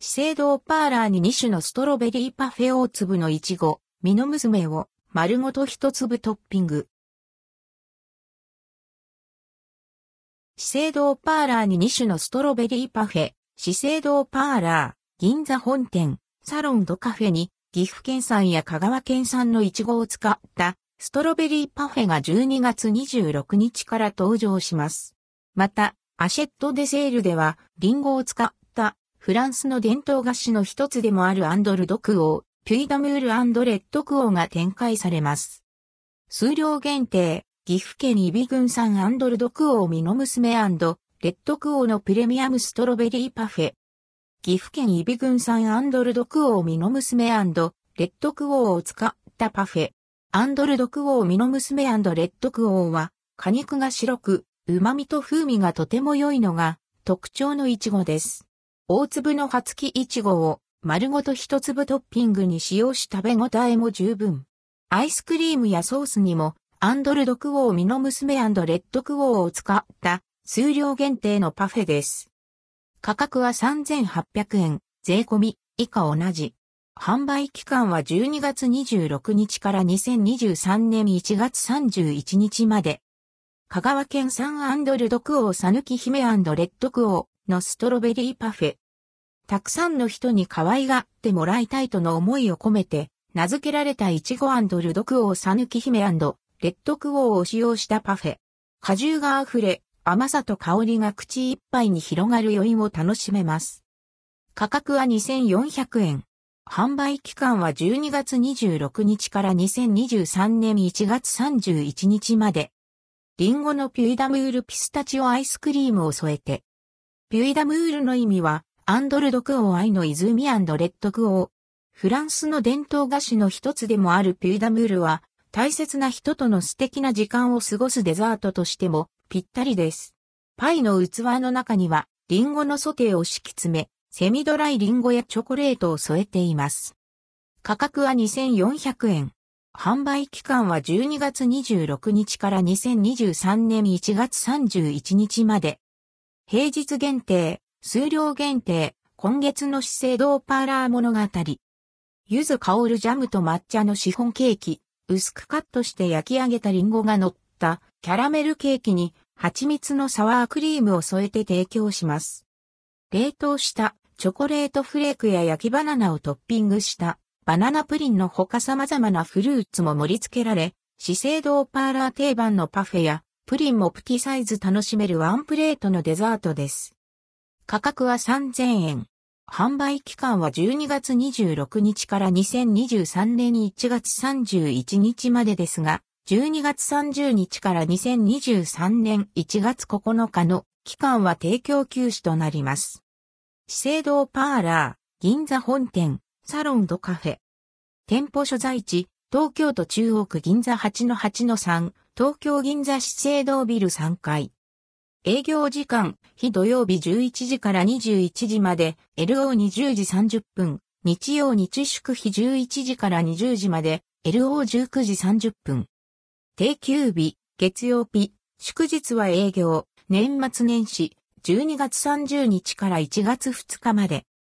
資生堂パーラーに2種のストロベリーパフェ大粒のいちご、ミノ娘を丸ごと一粒トッピング。資生堂パーラーに2種のストロベリーパフェ、資生堂パーラー、銀座本店、サロンドカフェに、岐阜県産や香川県産のイチゴを使ったストロベリーパフェが12月26日から登場します。また、アシェットデセールでは、リンゴを使っフランスの伝統菓子の一つでもあるアンドルドクオー、ピュイダムールアンドレッドクオーが展開されます。数量限定、岐阜県イビ郡産アンドルドクオーミノ娘レッドクオーのプレミアムストロベリーパフェ。岐阜県イビ郡産アンドルドクオーミノ娘レッドクオーを使ったパフェ。アンドルドクオーミノ娘レッドクオーは果肉が白く、旨味と風味がとても良いのが特徴のイチゴです。大粒の葉付きイチゴを丸ごと一粒トッピングに使用し食べ応えも十分。アイスクリームやソースにもアンドルドクオーミノ娘レッドクオーを使った数量限定のパフェです。価格は3800円、税込み、以下同じ。販売期間は12月26日から2023年1月31日まで。香川県産アンドルドクオーサヌキ姫レッドクオーのストロベリーパフェ。たくさんの人に可愛がってもらいたいとの思いを込めて、名付けられたイチゴルドクオーサヌキ姫レッドクオーを使用したパフェ。果汁が溢れ、甘さと香りが口いっぱいに広がる余韻を楽しめます。価格は2400円。販売期間は12月26日から2023年1月31日まで。リンゴのピュイダムールピスタチオアイスクリームを添えて。ピュイダムールの意味は、アンドルドクオー愛の泉レッドクオー。フランスの伝統菓子の一つでもあるピュイダムールは、大切な人との素敵な時間を過ごすデザートとしてもぴったりです。パイの器の中にはリンゴのソテーを敷き詰め、セミドライリンゴやチョコレートを添えています。価格は2400円。販売期間は12月26日から2023年1月31日まで。平日限定、数量限定、今月の資生堂パーラー物語。柚子香るジャムと抹茶のシフォンケーキ。薄くカットして焼き上げたリンゴが乗ったキャラメルケーキに蜂蜜のサワークリームを添えて提供します。冷凍したチョコレートフレークや焼きバナナをトッピングしたバナナプリンの他様々なフルーツも盛り付けられ、資生堂パーラー定番のパフェやプリンもプティサイズ楽しめるワンプレートのデザートです。価格は3000円。販売期間は12月26日から2023年1月31日までですが、12月30日から2023年1月9日の期間は提供休止となります。資生堂パーラー、銀座本店、サロンドカフェ。店舗所在地、東京都中央区銀座8-8-3、東京銀座資生堂ビル3階。営業時間、非土曜日11時から21時まで、LO20 時30分、日曜日祝日11時から20時まで、LO19 時30分。定休日、月曜日、祝日は営業、年末年始、12月30日から1月2日まで。